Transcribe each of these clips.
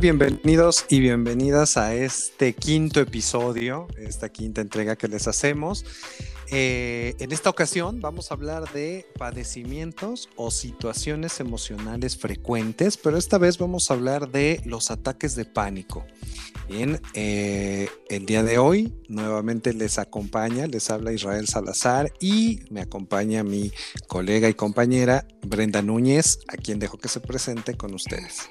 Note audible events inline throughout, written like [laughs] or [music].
Bienvenidos y bienvenidas a este quinto episodio, esta quinta entrega que les hacemos. Eh, en esta ocasión vamos a hablar de padecimientos o situaciones emocionales frecuentes, pero esta vez vamos a hablar de los ataques de pánico. Bien, eh, el día de hoy nuevamente les acompaña, les habla Israel Salazar y me acompaña mi colega y compañera Brenda Núñez, a quien dejo que se presente con ustedes.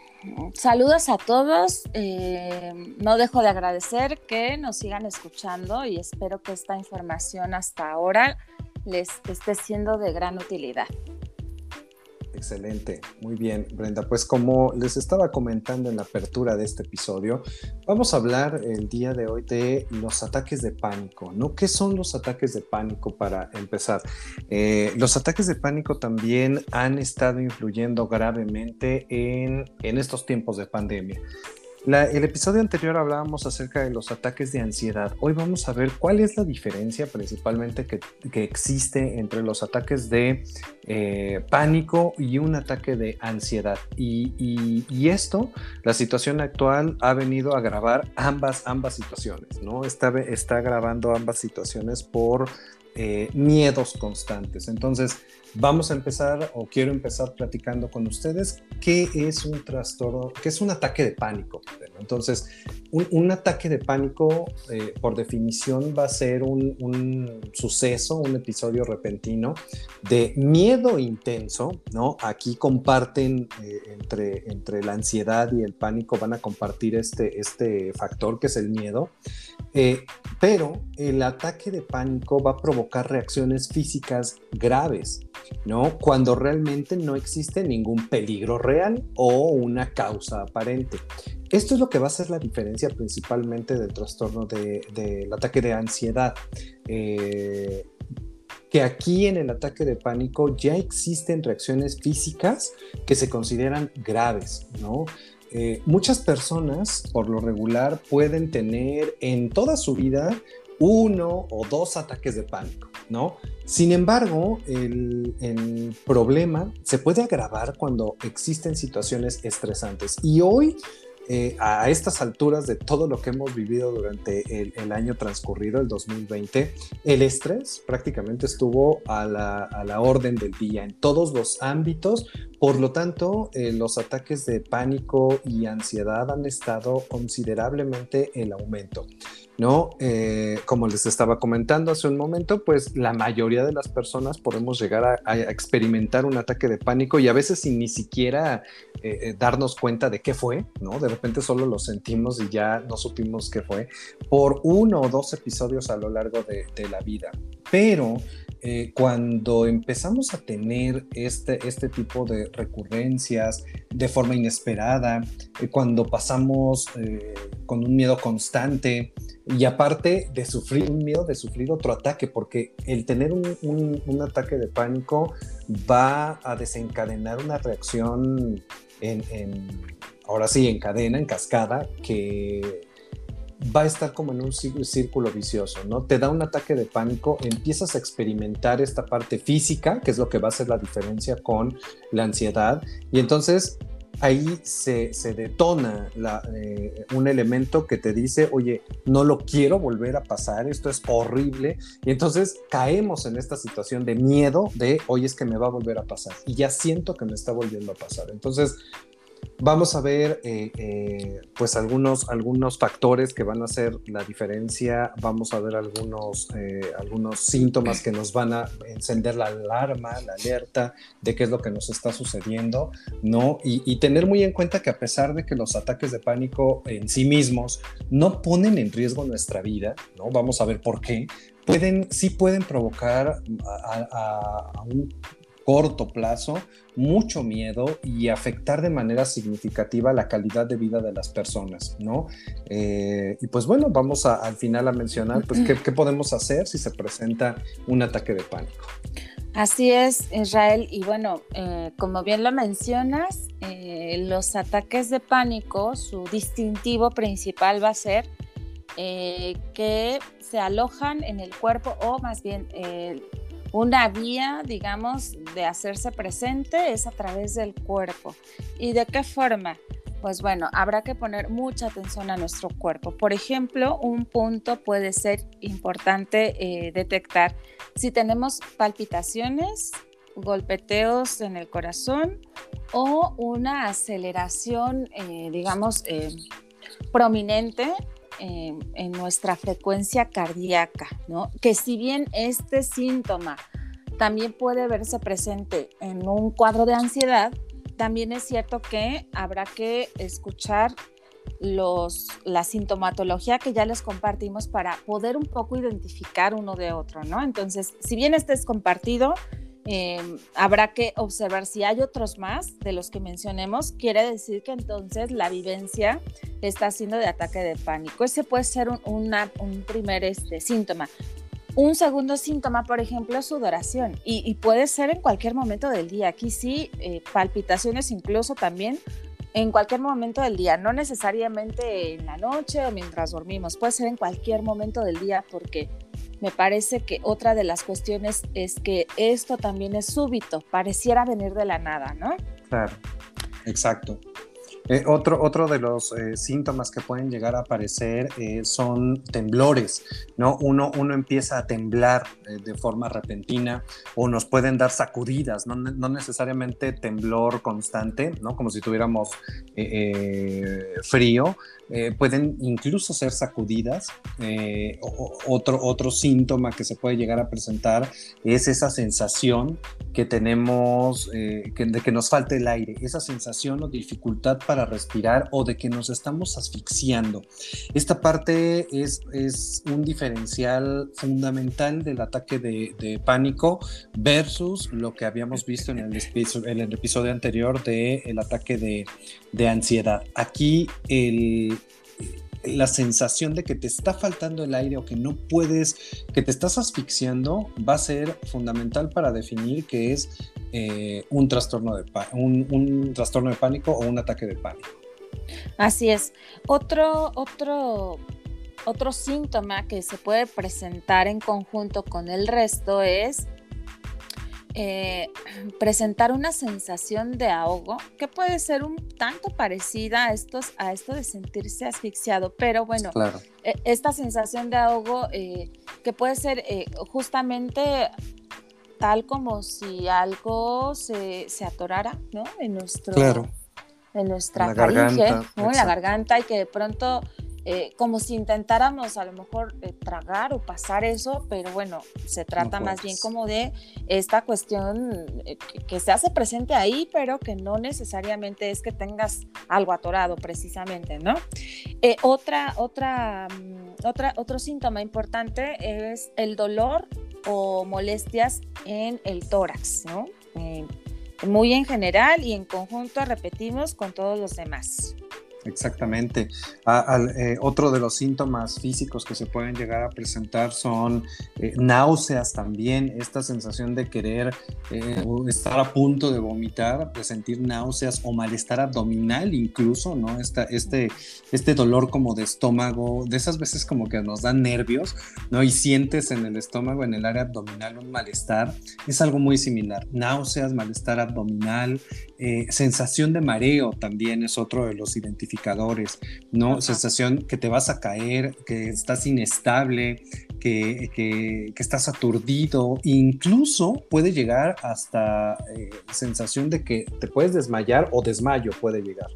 Saludos a todos. Eh, no dejo de agradecer que nos sigan escuchando y espero que esta información hasta ahora les esté siendo de gran utilidad. Excelente, muy bien, Brenda. Pues como les estaba comentando en la apertura de este episodio, vamos a hablar el día de hoy de los ataques de pánico, ¿no? ¿Qué son los ataques de pánico para empezar? Eh, los ataques de pánico también han estado influyendo gravemente en, en estos tiempos de pandemia el episodio anterior hablábamos acerca de los ataques de ansiedad. Hoy vamos a ver cuál es la diferencia principalmente que, existe entre los ataques de eh, pánico y un ataque de ansiedad. Y, esto, la situación actual ha venido a agravar ambas, ambas situaciones, ¿no? Está, está agravando ambas situaciones por eh, miedos constantes. Entonces, vamos a empezar o quiero empezar platicando con ustedes qué es un trastorno, qué es un ataque de pánico. Entonces, un, ataque de pánico, eh, por definición, va a ser un, suceso, un episodio repentino de miedo intenso, ¿no? Aquí comparten eh, entre, entre la ansiedad y el pánico, van a compartir este, este factor que es el miedo. Eh, pero el ataque de pánico va a provocar reacciones físicas graves, ¿no? Cuando realmente no existe ningún peligro real o una causa aparente. Esto es lo que va a ser la diferencia principalmente del trastorno del ataque de ansiedad. Eh, que aquí en el ataque de pánico ya existen reacciones físicas que se consideran graves, ¿no? Eh, muchas personas, por lo regular, pueden tener en toda su vida uno o dos ataques de pánico, ¿no? Sin embargo, el, problema se puede agravar cuando existen situaciones estresantes. Y hoy eh, a estas alturas de todo lo que hemos vivido durante el, año transcurrido, el 2020, el estrés prácticamente estuvo a la, orden del día en todos los ámbitos. Por lo tanto, eh, los ataques de pánico y ansiedad han estado considerablemente en aumento. ¿No? Eh, como les estaba comentando hace un momento, pues la mayoría de las personas podemos llegar a, experimentar un ataque de pánico y a veces sin ni siquiera eh, eh, darnos cuenta de qué fue, ¿no? De repente solo lo sentimos y ya no supimos qué fue por uno o dos episodios a lo largo de, la vida. Pero cuando empezamos a tener este, este tipo de recurrencias de forma inesperada, cuando pasamos con un miedo constante y aparte de sufrir un miedo de sufrir otro ataque, porque el tener un, un, ataque de pánico va a desencadenar una reacción en, ahora sí, en cadena, en cascada, que va a estar como en un círculo vicioso, ¿no? Te da un ataque de pánico, empiezas a experimentar esta parte física, que es lo que va a hacer la diferencia con la ansiedad, y entonces ahí se, detona eh, un elemento que te dice, oye, no lo quiero volver a pasar, esto es horrible, y entonces caemos en esta situación de miedo de, oye, es que me va a volver a pasar, y ya siento que me está volviendo a pasar. Entonces, Vamos a ver eh, eh, pues algunos, algunos factores que van a hacer la diferencia, vamos a ver algunos, eh, algunos síntomas que nos van a encender la alarma, la alerta de qué es lo que nos está sucediendo, ¿no? Y, tener muy en cuenta que a pesar de que los ataques de pánico en sí mismos no ponen en riesgo nuestra vida, ¿no? Vamos a ver por qué, pueden, sí pueden provocar a un corto plazo mucho miedo y afectar de manera significativa la calidad de vida de las personas, ¿no? Eh, y pues bueno, vamos al final a mencionar, pues, ¿qué, podemos hacer si se presenta un ataque de pánico? Así es, Israel. Y bueno, eh, como bien lo mencionas, eh, los ataques de pánico, su distintivo principal va a ser que se alojan en el cuerpo o más bien una vía, digamos, de hacerse presente es a través del cuerpo. ¿Y de qué forma? pues bueno, habrá que poner mucha atención a nuestro cuerpo. Por ejemplo, un punto puede ser importante eh, detectar si tenemos palpitaciones, golpeteos en el corazón o una aceleración, eh, digamos, eh, prominente en nuestra frecuencia cardíaca, ¿no? Que si bien este síntoma también puede verse presente en un cuadro de ansiedad, también es cierto que habrá que escuchar los, la sintomatología que ya les compartimos para poder un poco identificar uno de otro, ¿no? Entonces, si bien este es compartido, em, habrá que observar si hay otros más de los que mencionemos, quiere decir que entonces la vivencia está siendo de ataque de pánico. Ese puede ser un, primer este, síntoma. Un segundo síntoma, por ejemplo, es sudoración y, puede ser en cualquier momento del día. Aquí sí, eh, palpitaciones incluso también en cualquier momento del día, no necesariamente en la noche o mientras dormimos, puede ser en cualquier momento del día porque me parece que otra de las cuestiones es que esto también es súbito, pareciera venir de la nada, ¿no? Claro, exacto. Eh, otro, otro de los eh, síntomas que pueden llegar a aparecer eh, son temblores, ¿no? Uno, uno empieza a temblar de forma repentina o nos pueden dar sacudidas, no, no necesariamente temblor constante, ¿no? Como si tuviéramos frío, eh, pueden incluso ser sacudidas. Eh, otro, otro síntoma que se puede llegar a presentar es esa sensación que tenemos eh, de que nos falta el aire, esa sensación o dificultad para respirar o de que nos estamos asfixiando. Esta parte es, es un diferencial fundamental del ataque de, pánico versus lo que habíamos visto en el, en el episodio anterior del el ataque de, de ansiedad. Aquí el, la sensación de que te está faltando el aire o que no puedes, que te estás asfixiando, va a ser fundamental para definir qué es eh, un, trastorno de un, trastorno de pánico o un ataque de pánico. Así es. Otro, otro, otro síntoma que se puede presentar en conjunto con el resto es eh, [clears throat] presentar una sensación de ahogo que puede ser un tanto parecida a, estos, a esto de sentirse asfixiado, pero bueno, e, esta sensación de ahogo eh, que puede ser eh, justamente tal como si algo se, atorara ¿no? en, nuestro, en nuestra faringe, ¿no? en la garganta y que de pronto eh, como si intentáramos a lo mejor eh, tragar o pasar eso, pero bueno, se trata más bien como de esta cuestión eh, que, se hace presente ahí, pero que no necesariamente es que tengas algo atorado precisamente, ¿no? otra, otra, mm, otra, otro síntoma importante es el dolor o molestias en el tórax, ¿no? muy en general y en conjunto repetimos con todos los demás. Exactamente. Eh, otro de los síntomas físicos que se pueden llegar a presentar son eh, náuseas también, esta sensación de querer eh, estar a punto de vomitar, de sentir náuseas o malestar abdominal incluso, ¿no? Esta, este, este dolor como de estómago, de esas veces como que nos dan nervios, ¿no? Y sientes en el estómago, en el área abdominal un malestar, es algo muy similar. Náuseas, malestar abdominal, sensación de mareo también es otro de los identificados ¿no? Sensación que te vas a caer, que estás inestable, que, que, estás aturdido, incluso puede llegar hasta eh, sensación de que te puedes desmayar o desmayo puede llegar.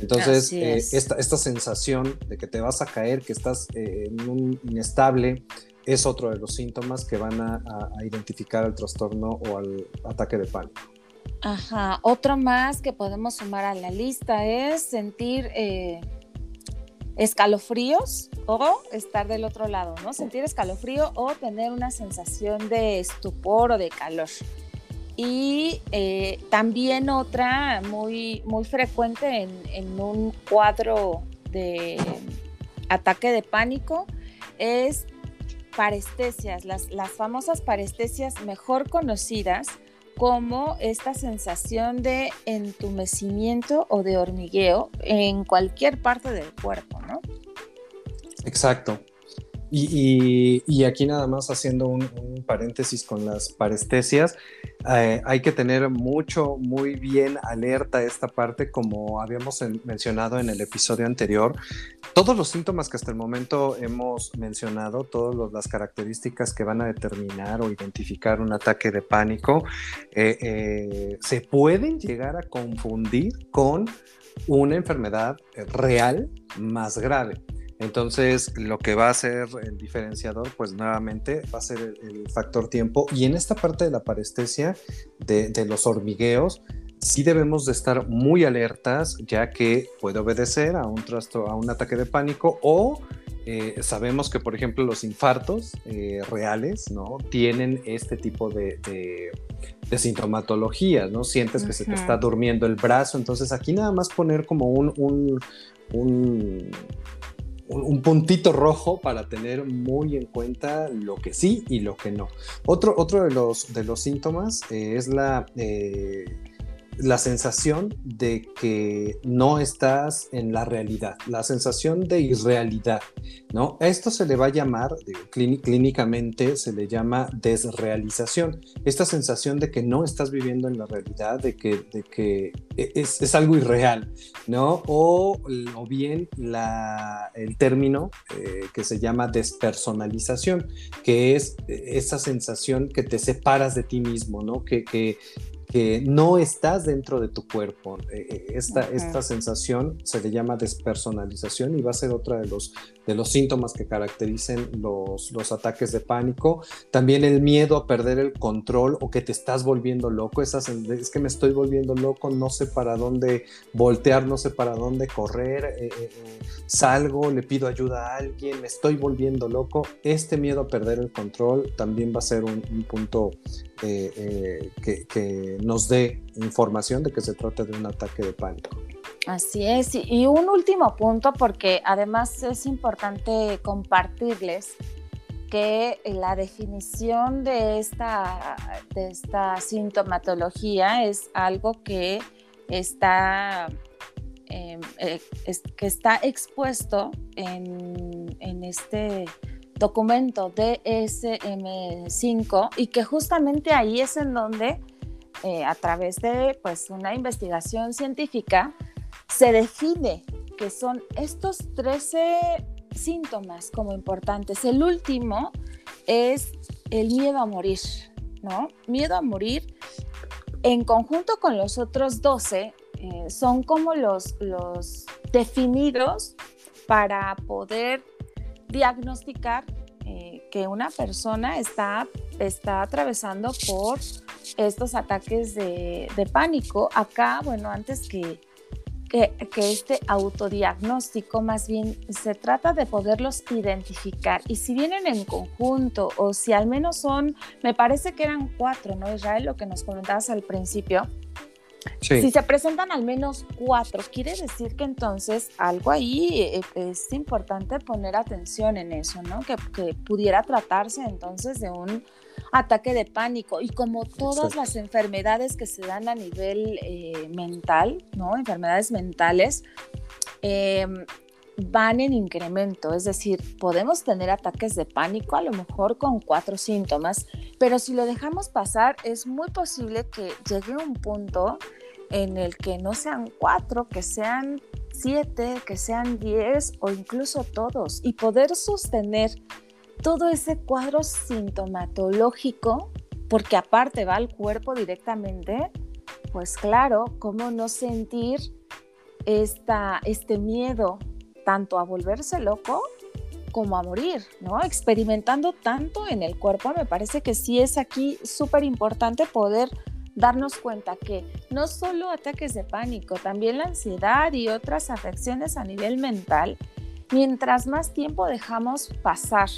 Entonces, eh, esta, esta, sensación de que te vas a caer, que estás eh, en un inestable, es otro de los síntomas que van a, a identificar el trastorno o al ataque de pánico. Ajá, otro más que podemos sumar a la lista es sentir eh, escalofríos o estar del otro lado, ¿no? Sentir escalofrío o tener una sensación de estupor o de calor. Y eh, también otra muy, muy frecuente en, un cuadro de ataque de pánico es parestesias, las, las famosas parestesias mejor conocidas como esta sensación de entumecimiento o de hormigueo en cualquier parte del cuerpo, ¿no? Exacto. Y, aquí nada más haciendo un, paréntesis con las parestesias, eh, hay que tener mucho, muy bien alerta esta parte, como habíamos mencionado en el episodio anterior. Todos los síntomas que hasta el momento hemos mencionado, todas las características que van a determinar o identificar un ataque de pánico, eh, eh, se pueden llegar a confundir con una enfermedad real más grave. Entonces, lo que va a ser el diferenciador, pues nuevamente va a ser el, factor tiempo. Y en esta parte de la parestesia, de, los hormigueos, sí debemos de estar muy alertas, ya que puede obedecer a un, trasto, a un ataque de pánico o eh, sabemos que, por ejemplo, los infartos eh, reales, ¿no? Tienen este tipo de, de, sintomatologías, ¿no? Sientes que se te está durmiendo el brazo, entonces aquí nada más poner como un, un un, puntito rojo para tener muy en cuenta lo que sí y lo que no. Otro, otro de, los, de los síntomas eh, es la eh, la sensación de que no estás en la realidad, la sensación de irrealidad, ¿no? Esto se le va a llamar, clínicamente se le llama desrealización, esta sensación de que no estás viviendo en la realidad, de que, de que e, es, algo irreal, ¿no? O, o bien la, el término eh, que se llama despersonalización, que es eh, esa sensación que te separas de ti mismo, ¿no? Que, que, que no estás dentro de tu cuerpo. Eh, eh, esta, esta sensación se le llama despersonalización y va a ser otra de los, de los síntomas que caracterizan los, los ataques de pánico. También el miedo a perder el control o que te estás volviendo loco. es que me estoy volviendo loco, no sé para dónde voltear, no sé para dónde correr. Eh, salgo, le pido ayuda a alguien, me estoy volviendo loco. Este miedo a perder el control también va a ser un, punto que, que nos dé información de que se trata de un ataque de pánico. Así es, y un último punto, porque además es importante compartirles que la definición de esta, de esta sintomatología es algo que está, em, eh, que está expuesto en, en este documento DSM5 y que justamente ahí es en donde eh, a través de pues, una investigación científica, se define que son estos 13 síntomas como importantes. El último es el miedo a morir, ¿no? Miedo a morir en conjunto con los otros 12 eh, son como los, los definidos para poder diagnosticar eh, que una persona está, está atravesando por estos ataques de, pánico. Acá, bueno, antes que, que, este autodiagnóstico, más bien se trata de poderlos identificar. Y si vienen en conjunto o si al menos son, me parece que eran cuatro, ¿no, Israel? Lo que nos comentabas al principio. Si se presentan al menos cuatro, quiere decir que entonces algo ahí eh, es importante poner atención en eso, ¿no? Que, que pudiera tratarse entonces de un ataque de pánico y como todas las enfermedades que se dan a nivel eh, mental, ¿no? Enfermedades mentales, em, van en incremento, es decir, podemos tener ataques de pánico a lo mejor con cuatro síntomas, pero si lo dejamos pasar es muy posible que llegue un punto en el que no sean cuatro, que sean siete, que sean diez o incluso todos y poder sostener todo ese cuadro sintomatológico, porque aparte va al cuerpo directamente, pues claro, ¿cómo no sentir esta, este miedo tanto a volverse loco como a morir, ¿no? Experimentando tanto en el cuerpo, me parece que sí es aquí súper importante poder darnos cuenta que no solo ataques de pánico, también la ansiedad y otras afecciones a nivel mental, mientras más tiempo dejamos pasar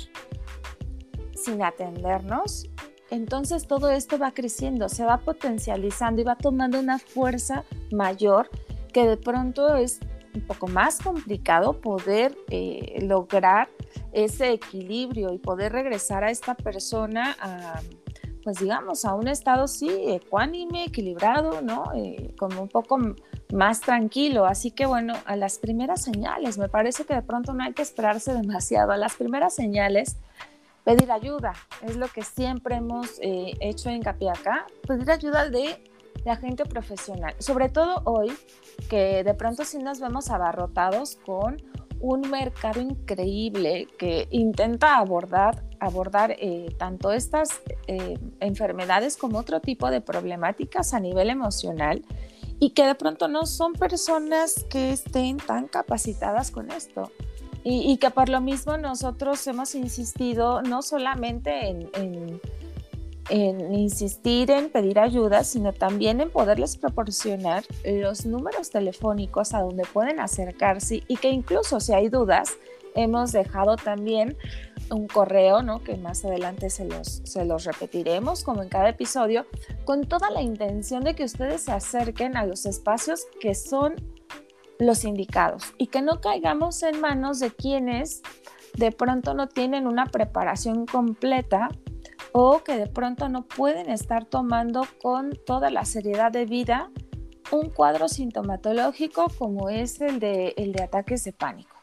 sin atendernos, entonces todo esto va creciendo, se va potencializando y va tomando una fuerza mayor que de pronto es un poco más complicado poder eh, lograr ese equilibrio y poder regresar a esta persona a, pues digamos, a un estado sí, ecuánime, equilibrado, ¿no? Eh, como un poco más tranquilo. Así que bueno, a las primeras señales, me parece que de pronto no hay que esperarse [laughs] demasiado. A las primeras señales, pedir ayuda, es lo que siempre hemos eh, hecho hincapié acá, pedir ayuda de la gente profesional, sobre todo hoy que de pronto sí nos vemos abarrotados con un mercado increíble que intenta abordar, abordar eh, tanto estas eh, enfermedades como otro tipo de problemáticas a nivel emocional y que de pronto no son personas que estén tan capacitadas con esto. Y, que por lo mismo nosotros hemos insistido no solamente en en insistir en pedir ayuda, sino también en poderles proporcionar los números telefónicos a donde pueden acercarse y que incluso si hay dudas, hemos dejado también un correo, ¿no? que más adelante se los, se los repetiremos, como en cada episodio, con toda la intención de que ustedes se acerquen a los espacios que son los indicados y que no caigamos en manos de quienes de pronto no tienen una preparación completa o que de pronto no pueden estar tomando con toda la seriedad de vida un cuadro sintomatológico como es el de, el de ataques de pánico.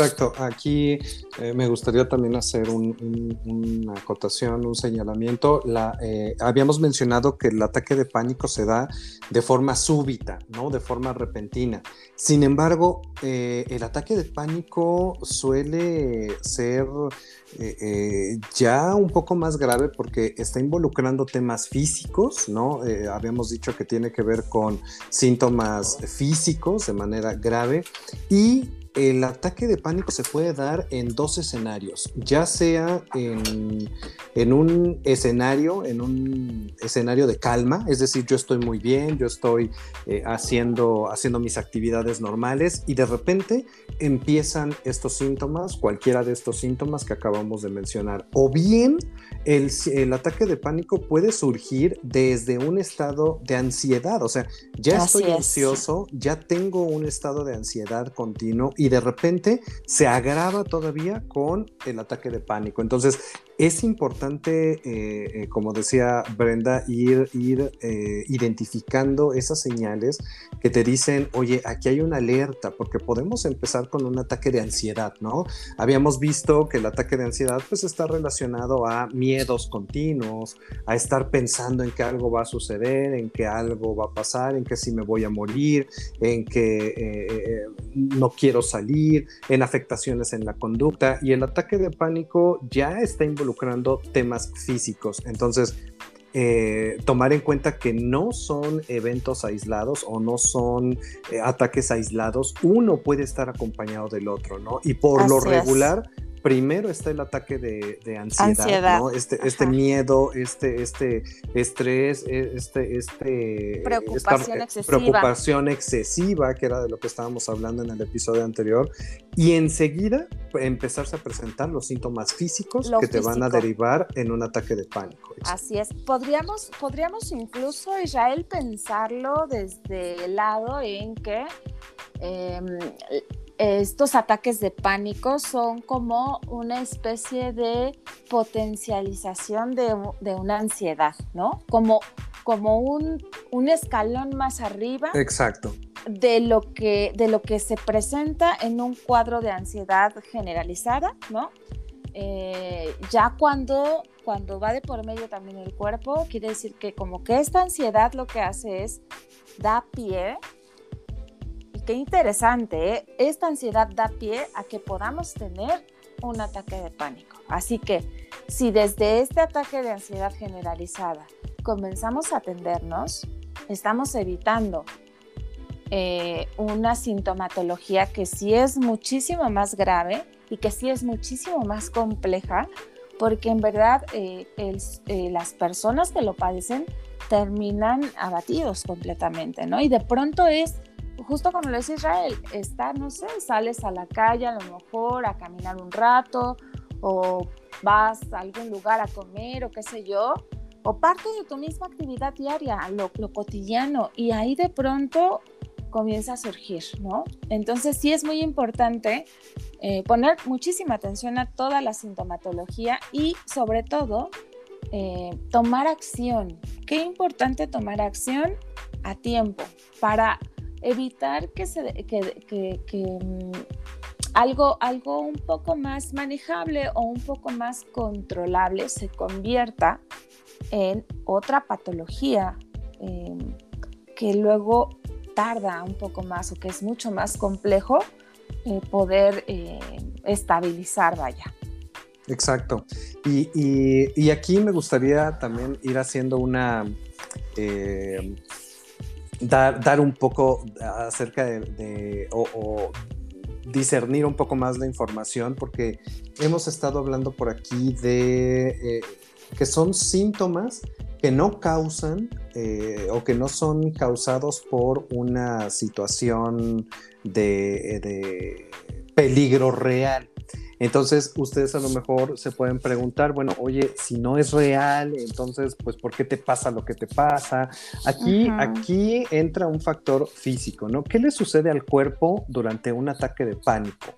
Exacto, aquí eh, me gustaría también hacer una acotación, un señalamiento. La, eh, habíamos mencionado que el ataque de pánico se da de forma súbita, ¿no? de forma repentina. Sin embargo, eh, el ataque de pánico suele ser ya un poco más grave porque está involucrando temas físicos, ¿no? habíamos dicho que tiene que ver con síntomas físicos de manera grave y el ataque de pánico se puede dar en dos escenarios, ya sea en, un escenario, en un escenario de calma, es decir, yo estoy muy bien, yo estoy eh, haciendo, haciendo mis actividades normales y de repente empiezan estos síntomas, cualquiera de estos síntomas que acabamos de mencionar, o bien el, ataque de pánico puede surgir desde un estado de ansiedad, o sea, ya estoy ansioso, ya tengo un estado de ansiedad continuo y de repente se agrava todavía con el ataque de pánico. Entonces, es importante, eh, eh, como decía Brenda, ir, ir eh, identificando esas señales que te dicen, oye, aquí hay una alerta, porque podemos empezar con un ataque de ansiedad, ¿no? Habíamos visto que el ataque de ansiedad pues está relacionado a miedos continuos, a estar pensando en que algo va a suceder, en que algo va a pasar, en que si me voy a morir, en que no quiero salir, en afectaciones en la conducta, y el ataque de pánico ya está involucrado involucrando temas físicos. Entonces, eh, tomar en cuenta que no son eventos aislados o no son eh, ataques aislados, uno puede estar acompañado del otro, ¿no? Y por lo regular, primero está el ataque de, ansiedad, ¿no? Este, este miedo, este, este estrés, e, este, este preocupación, excesiva. preocupación excesiva, que era de lo que estábamos hablando en el episodio anterior, y enseguida empezarse a presentar los síntomas físicos que te van a derivar en un ataque de pánico. Así es. Podríamos, podríamos incluso, Israel, pensarlo desde el lado en que em, estos ataques de pánico son como una especie de potencialización de, una ansiedad, ¿no? Como, como un, escalón más arriba. Exacto. De lo, que, de lo que se presenta en un cuadro de ansiedad generalizada, ¿no? Eh, ya cuando, cuando va de por medio también el cuerpo, quiere decir que como que esta ansiedad lo que hace es da pie qué interesante, ¿eh? esta ansiedad da pie a que podamos tener un ataque de pánico. Así que si desde este ataque de ansiedad generalizada comenzamos a atendernos, estamos evitando eh, una sintomatología que sí es muchísimo más grave y que sí es muchísimo más compleja, porque en verdad eh, las personas que lo padecen terminan abatidos completamente, ¿no? Y de pronto es justo como lo dice Israel, está, no sé, sales a la calle a lo mejor a caminar un rato o vas a algún lugar a comer o qué sé yo, o parte de tu misma actividad diaria, lo, lo cotidiano, y ahí de pronto comienza a surgir, ¿no? Entonces sí es muy importante eh, poner muchísima atención a toda la sintomatología y sobre todo eh, tomar acción. Qué importante tomar acción a tiempo para evitar que, se, que, mm, algo, algo un poco más manejable o un poco más controlable se convierta en otra patología em, que luego tarda un poco más o que es mucho más complejo eh, poder eh, estabilizar, vaya. Exacto. Y, aquí me gustaría también ir haciendo una... Eh, dar, un poco acerca de, o, discernir un poco más la información, porque hemos estado hablando por aquí de que son síntomas que no causan o que no son causados por una situación de peligro real. Entonces, ustedes a lo mejor se pueden preguntar, bueno, oye, si no es real, entonces, pues, ¿por qué te pasa lo que te pasa? Aquí, aquí entra un factor físico, ¿no? ¿Qué le sucede al cuerpo durante un ataque de pánico?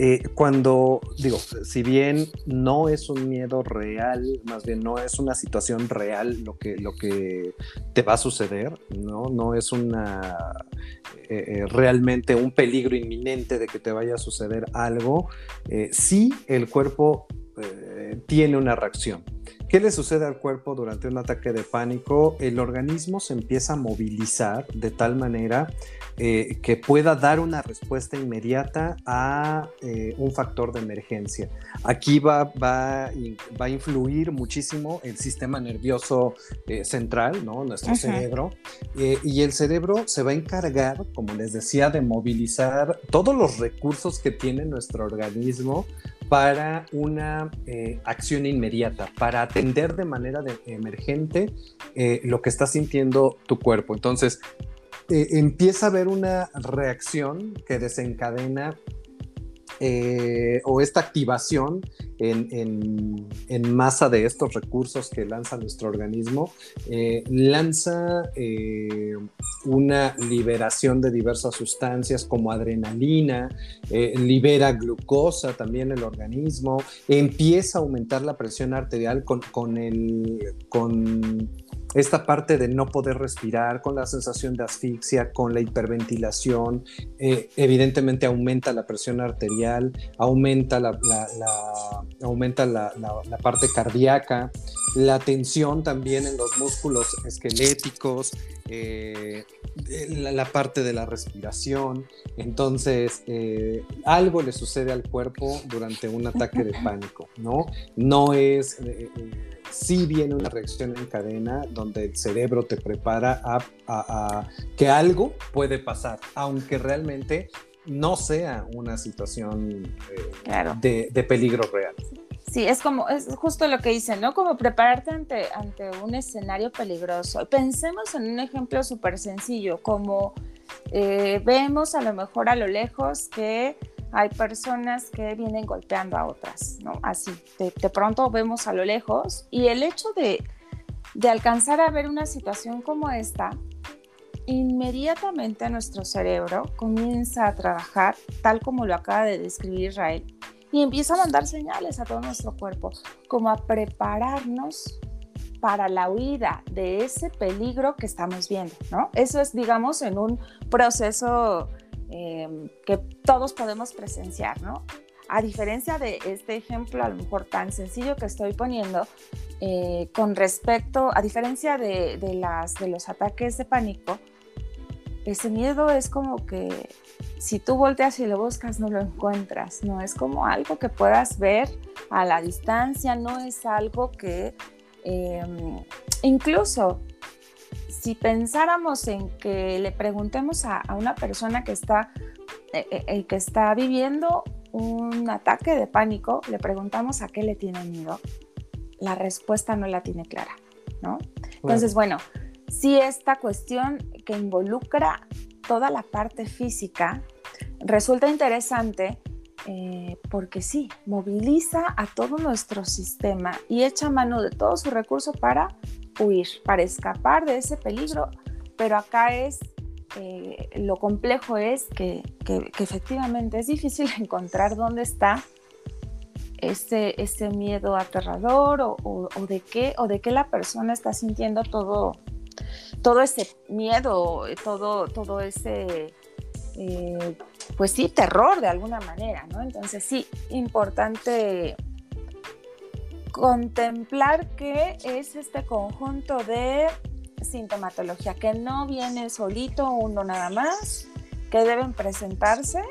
Eh, cuando, digo, si bien no es un miedo real, más bien no es una situación real lo que, lo que te va a suceder, ¿no? No es una eh, eh, realmente un peligro inminente de que te vaya a suceder algo, sí el cuerpo tiene una reacción. ¿Qué le sucede al cuerpo durante un ataque de pánico? El organismo se empieza a movilizar de tal manera eh, que pueda dar una respuesta inmediata a eh, un factor de emergencia. Aquí va, va, va, a influir muchísimo el sistema nervioso eh, central, ¿no? nuestro cerebro, y el cerebro se va a encargar, como les decía, de movilizar todos los recursos que tiene nuestro organismo para una acción inmediata, para atender de manera emergente lo que está sintiendo tu cuerpo. Entonces, eh, empieza a haber una reacción que desencadena eh, o esta activación en, masa de estos recursos que lanza nuestro organismo, eh, lanza una liberación de diversas sustancias como adrenalina, libera glucosa también el organismo, empieza a aumentar la presión arterial con, con el... Con, esta parte de no poder respirar, con la sensación de asfixia, con la hiperventilación, eh, evidentemente aumenta la presión arterial, aumenta la, aumenta la, parte cardíaca, la tensión también en los músculos esqueléticos, eh, la, parte de la respiración. Entonces, eh, algo le sucede al cuerpo durante un ataque de pánico, ¿no? No es sí viene una reacción en cadena donde el cerebro te prepara a, que algo puede pasar, aunque realmente no sea una situación eh, de, peligro real. Sí, es como, es justo lo que dicen, ¿no? Como prepararte ante, ante un escenario peligroso. Pensemos en un ejemplo súper sencillo, como eh, vemos a lo mejor a lo lejos que hay personas que vienen golpeando a otras, ¿no? Así, de, pronto vemos a lo lejos y el hecho de, de alcanzar a ver una situación como esta, inmediatamente nuestro cerebro comienza a trabajar tal como lo acaba de describir Israel y empieza a mandar señales a todo nuestro cuerpo, como a prepararnos para la huida de ese peligro que estamos viendo, ¿no? Eso es, digamos, en un proceso Em, que todos podemos presenciar, ¿no? A diferencia de este ejemplo, a lo mejor tan sencillo que estoy poniendo, eh, con respecto, a diferencia de, las, de los ataques de pánico, ese miedo es como que si tú volteas y lo buscas no lo encuentras, no es como algo que puedas ver a la distancia, no es algo que em, incluso si pensáramos en que le preguntemos a, una persona que está, eh, eh, eh, que está viviendo un ataque de pánico, le preguntamos a qué le tiene miedo, la respuesta no la tiene clara, ¿no? Entonces, bueno, si esta cuestión que involucra toda la parte física resulta interesante porque sí, moviliza a todo nuestro sistema y echa mano de todo su recurso para huir, para escapar de ese peligro, pero acá es, eh, lo complejo es que, efectivamente es difícil [laughs] encontrar dónde está ese, ese miedo aterrador o, de qué, o de qué la persona está sintiendo todo, todo ese miedo, todo, todo ese, eh, pues sí, terror de alguna manera, ¿no? Entonces sí, importante contemplar qué es este conjunto de sintomatología, que no viene solito uno nada más, que deben presentarse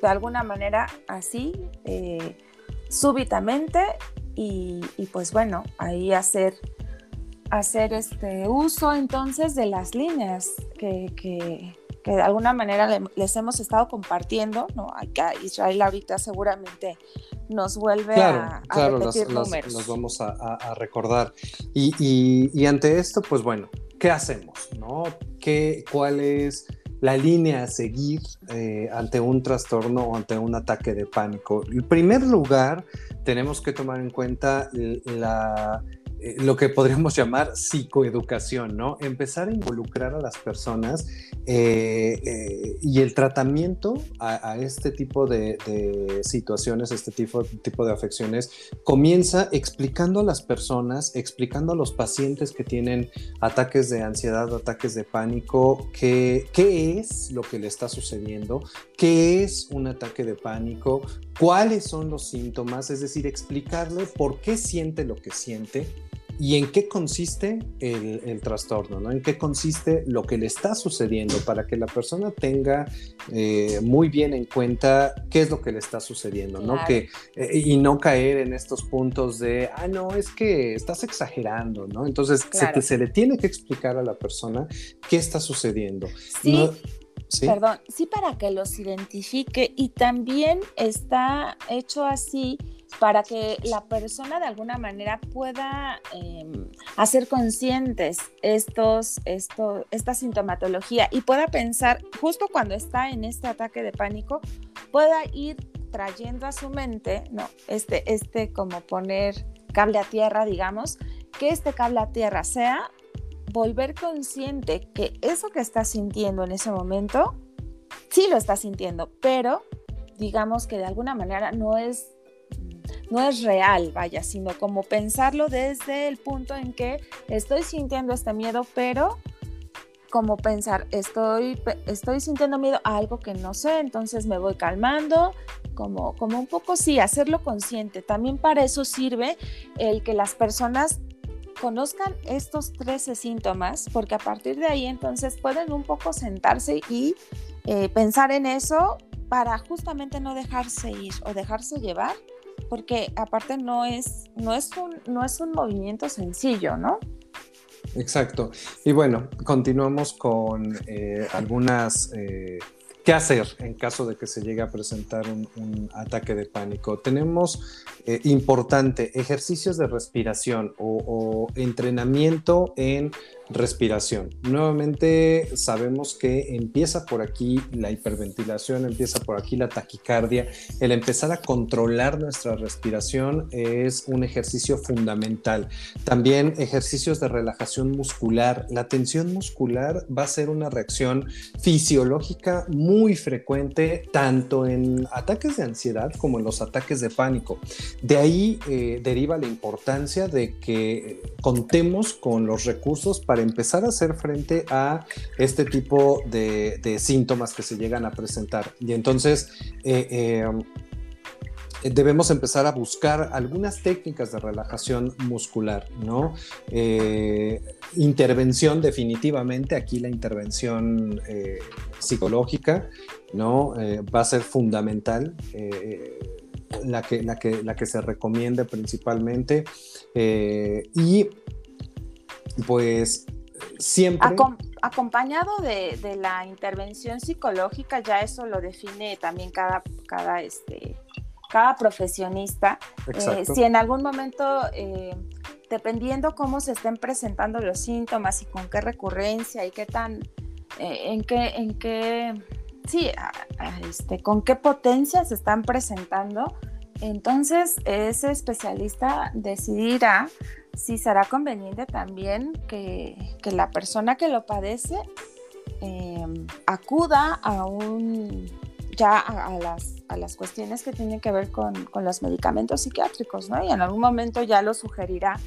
de alguna manera así, eh, súbitamente, y, pues bueno, ahí hacer, hacer este uso entonces de las líneas que, de alguna manera les hemos estado compartiendo, ¿no? Acá Israel ahorita seguramente nos vuelve a, repetir números. Los vamos a, recordar. Y, ante esto, pues bueno, ¿qué hacemos? ¿no? ¿Qué, ¿Cuál es la línea a seguir eh, ante un trastorno o ante un ataque de pánico? En primer lugar, tenemos que tomar en cuenta la lo que podríamos llamar psicoeducación, ¿no? Empezar a involucrar a las personas eh, eh, y el tratamiento a, este tipo de, situaciones, este tipo, de afecciones, comienza explicando a las personas, explicando a los pacientes que tienen ataques de ansiedad, ataques de pánico, qué, qué es lo que le está sucediendo, qué es un ataque de pánico, cuáles son los síntomas, es decir, explicarle por qué siente lo que siente y en qué consiste el, trastorno, ¿no? En qué consiste lo que le está sucediendo para que la persona tenga eh, muy bien en cuenta qué es lo que le está sucediendo, ¿no? Que, eh, y no caer en estos puntos de, ah, no, es que estás exagerando, ¿no? Entonces se, se, le tiene que explicar a la persona qué está sucediendo. Sí. Perdón, sí para que los identifique y también está hecho así para que la persona de alguna manera pueda em, hacer conscientes estos, esto, esta sintomatología y pueda pensar, justo cuando está en este ataque de pánico, pueda ir trayendo a su mente, ¿no? Este, este como poner cable a tierra, digamos, que este cable a tierra sea volver consciente que eso que está sintiendo en ese momento, sí lo está sintiendo, pero digamos que de alguna manera no es no es real, vaya, sino como pensarlo desde el punto en que estoy sintiendo este miedo, pero como pensar, estoy, estoy sintiendo miedo a algo que no sé, entonces me voy calmando, como, como un poco sí, hacerlo consciente. También para eso sirve el que las personas conozcan estos 13 síntomas, porque a partir de ahí entonces pueden un poco sentarse y eh, pensar en eso para justamente no dejarse ir o dejarse llevar porque aparte no es, no es, un, no es un movimiento sencillo, ¿no? Exacto. Y bueno, continuamos con eh, algunas... Eh, ¿Qué hacer en caso de que se llegue a presentar un, ataque de pánico? Tenemos eh, importante ejercicios de respiración o entrenamiento en respiración. Nuevamente sabemos que empieza por aquí la hiperventilación, empieza por aquí la taquicardia. El empezar a controlar nuestra respiración es un ejercicio fundamental. También ejercicios de relajación muscular. La tensión muscular va a ser una reacción fisiológica muy frecuente tanto en ataques de ansiedad como en los ataques de pánico. De ahí eh, deriva la importancia de que contemos con los recursos para empezar a hacer frente a este tipo de, síntomas que se llegan a presentar. Y entonces eh, eh, debemos empezar a buscar algunas técnicas de relajación muscular, ¿no? Eh, intervención definitivamente, aquí la intervención psicológica, ¿no? va a ser fundamental. La que, la, que, la que se recomienda principalmente. y pues siempre... acompañado de, la intervención psicológica, ya eso lo define también cada, cada, este, cada profesionista. Eh, si en algún momento, eh, dependiendo cómo se estén presentando los síntomas y con qué recurrencia y qué tan, eh, en qué, en qué, sí, este, con qué potencia se están presentando, entonces ese especialista decidirá sí será conveniente también que, la persona que lo padece em, acuda a un ya a, las, a las cuestiones que tienen que ver con, con, los medicamentos psiquiátricos, ¿no? Y en algún momento ya lo sugerirá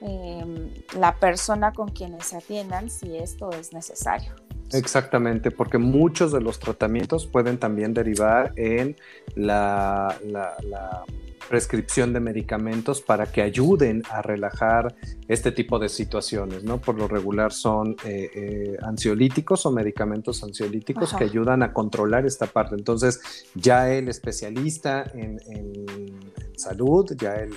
em, la persona con quienes se atiendan si esto es necesario. Exactamente, porque muchos de los tratamientos pueden también derivar en la, prescripción de medicamentos para que ayuden a relajar este tipo de situaciones, ¿no? Por lo regular son eh, eh, ansiolíticos o medicamentos ansiolíticos que ayudan a controlar esta parte. Entonces, ya el especialista en, salud, ya el,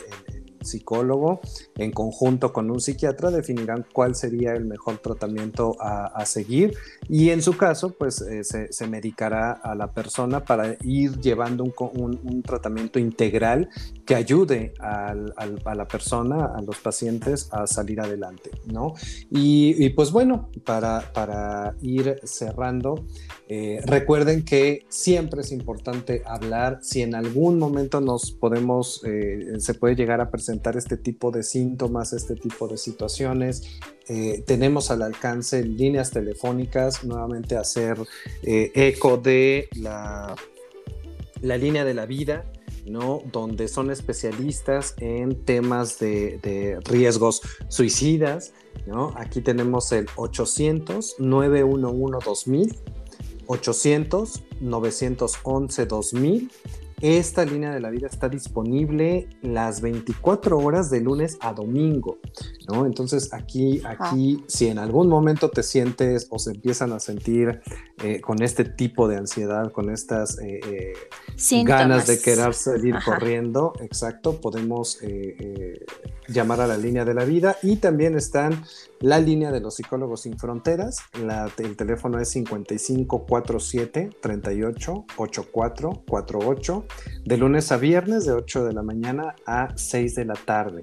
psicólogo en conjunto con un psiquiatra definirán cuál sería el mejor tratamiento a, seguir y en su caso pues eh, se, medicará a la persona para ir llevando un, tratamiento integral que ayude a la persona, a los pacientes a salir adelante, ¿no? Y, pues bueno, para, para ir cerrando, eh, recuerden que siempre es importante hablar, si en algún momento nos podemos, eh, se puede llegar a presentar este tipo de síntomas, este tipo de situaciones, eh, tenemos al alcance líneas telefónicas, nuevamente hacer eco de la, la línea de la vida, ¿no? donde son especialistas en temas de, de riesgos suicidas. ¿no? Aquí tenemos el 800 911 2000 800 911 2000 esta línea de la vida está disponible las 24 horas de lunes a domingo, ¿no? Entonces aquí, aquí, si en algún momento te sientes o se empiezan a sentir eh, con este tipo de ansiedad, con estas eh, eh, ganas de querer salir corriendo, exacto, podemos llamar a la línea de la vida. Y también están la línea de los psicólogos sin fronteras, el teléfono es 5547 38 8448 de lunes a viernes de 8 de la mañana a 6 de la tarde.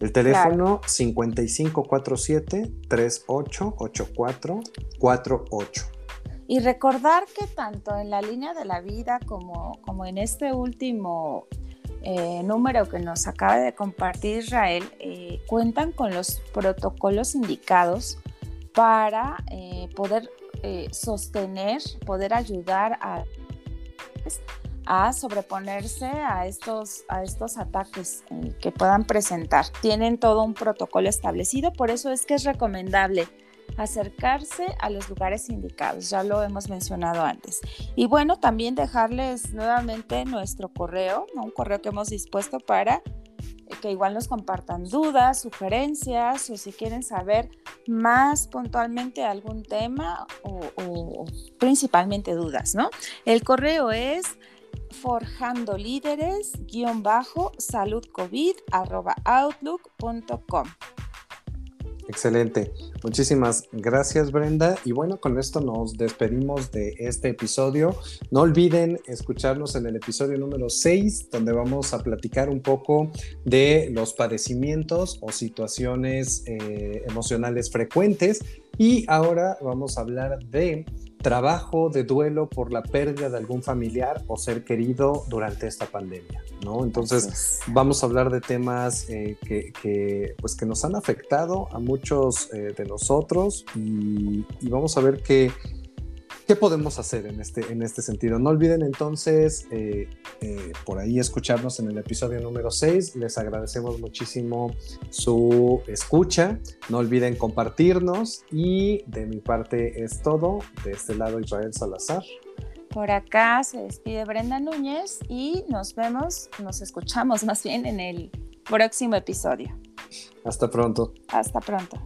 El teléfono 5547 38 8448 Y recordar que tanto en la línea de la vida como, como en este último eh, número que nos acaba de compartir Israel, eh, cuentan con los protocolos indicados para eh, poder sostener, poder ayudar a, a sobreponerse a estos, a estos ataques que puedan presentar. Tienen todo un protocolo establecido, por eso es que es recomendable acercarse a los lugares indicados, ya lo hemos mencionado antes. Y bueno, también dejarles nuevamente nuestro correo, un correo que hemos dispuesto para eh, que igual nos compartan dudas, sugerencias o si quieren saber más puntualmente algún tema o, principalmente dudas, ¿no? El correo es forjando líderes outlook.com Excelente. Muchísimas gracias Brenda. Y bueno, con esto nos despedimos de este episodio. No olviden escucharnos en el episodio número 6, donde vamos a platicar un poco de los padecimientos o situaciones eh, emocionales frecuentes. Y ahora vamos a hablar de trabajo de duelo por la pérdida de algún familiar o ser querido durante esta pandemia, ¿no? Entonces vamos a hablar de temas eh, que, pues, que nos han afectado a muchos eh, de nosotros y, y, vamos a ver qué, ¿Qué podemos hacer en este, en este sentido? No olviden entonces eh, eh, por ahí escucharnos en el episodio número 6. Les agradecemos muchísimo su escucha. No olviden compartirnos y de mi parte es todo. De este lado Israel Salazar. Por acá se despide Brenda Núñez y nos vemos, nos escuchamos más bien en el próximo episodio. Hasta pronto. Hasta pronto.